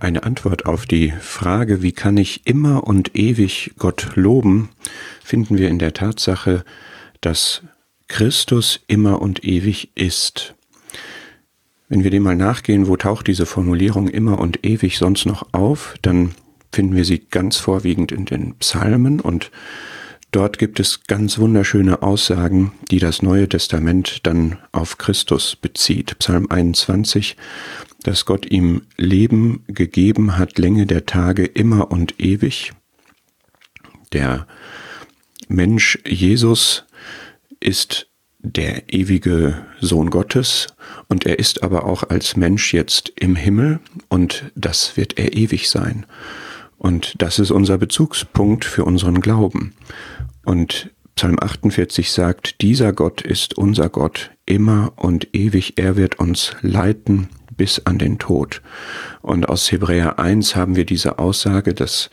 Eine Antwort auf die Frage, wie kann ich immer und ewig Gott loben, finden wir in der Tatsache, dass Christus immer und ewig ist. Wenn wir dem mal nachgehen, wo taucht diese Formulierung immer und ewig sonst noch auf, dann finden wir sie ganz vorwiegend in den Psalmen und dort gibt es ganz wunderschöne Aussagen, die das Neue Testament dann auf Christus bezieht. Psalm 21, dass Gott ihm Leben gegeben hat, Länge der Tage immer und ewig. Der Mensch Jesus ist der ewige Sohn Gottes und er ist aber auch als Mensch jetzt im Himmel und das wird er ewig sein. Und das ist unser Bezugspunkt für unseren Glauben. Und Psalm 48 sagt, dieser Gott ist unser Gott immer und ewig, er wird uns leiten bis an den Tod. Und aus Hebräer 1 haben wir diese Aussage, dass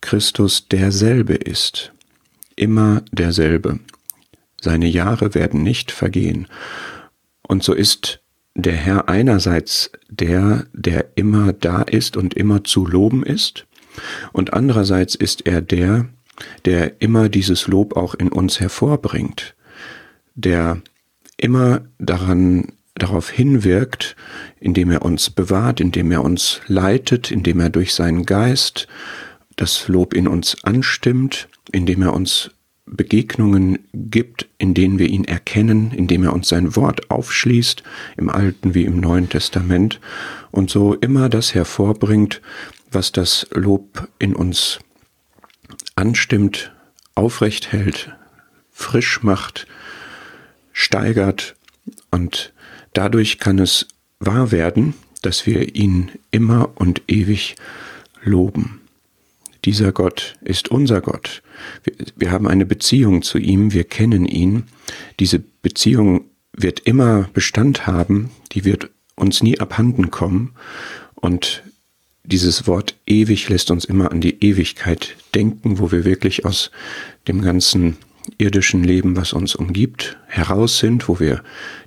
Christus derselbe ist, immer derselbe. Seine Jahre werden nicht vergehen. Und so ist der Herr einerseits der, der immer da ist und immer zu loben ist, und andererseits ist er der, der immer dieses Lob auch in uns hervorbringt, der immer daran darauf hinwirkt, indem er uns bewahrt, indem er uns leitet, indem er durch seinen Geist das Lob in uns anstimmt, indem er uns Begegnungen gibt, in denen wir ihn erkennen, indem er uns sein Wort aufschließt, im Alten wie im Neuen Testament, und so immer das hervorbringt, was das Lob in uns anstimmt, aufrecht hält, frisch macht, steigert und dadurch kann es wahr werden, dass wir ihn immer und ewig loben. Dieser Gott ist unser Gott. Wir, wir, haben eine Beziehung zu ihm, wir kennen ihn. Diese Beziehung wird immer Bestand haben, die wird uns nie abhanden kommen. Und dieses Wort ewig lässt uns immer an die Ewigkeit denken, wo wir wirklich aus dem ganzen irdischen Leben, was uns umgibt, heraus sind, wo wir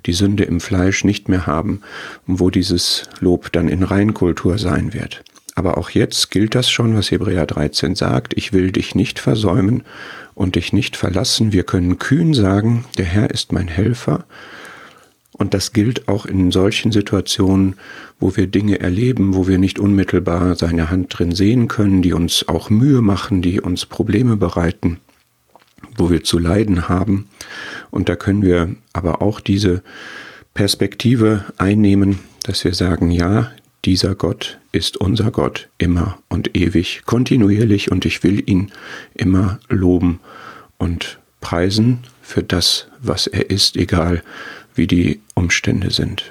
die Sünde im Fleisch nicht mehr haben und wo dieses Lob dann in Reinkultur sein wird. Aber auch jetzt gilt das schon, was Hebräer 13 sagt, ich will dich nicht versäumen und dich nicht verlassen. Wir können kühn sagen, der Herr ist mein Helfer und das gilt auch in solchen Situationen, wo wir Dinge erleben, wo wir nicht unmittelbar seine Hand drin sehen können, die uns auch Mühe machen, die uns Probleme bereiten, wo wir zu leiden haben. Und da können wir aber auch diese Perspektive einnehmen, dass wir sagen, ja, dieser Gott ist unser Gott immer und ewig, kontinuierlich und ich will ihn immer loben und preisen für das, was er ist, egal wie die Umstände sind.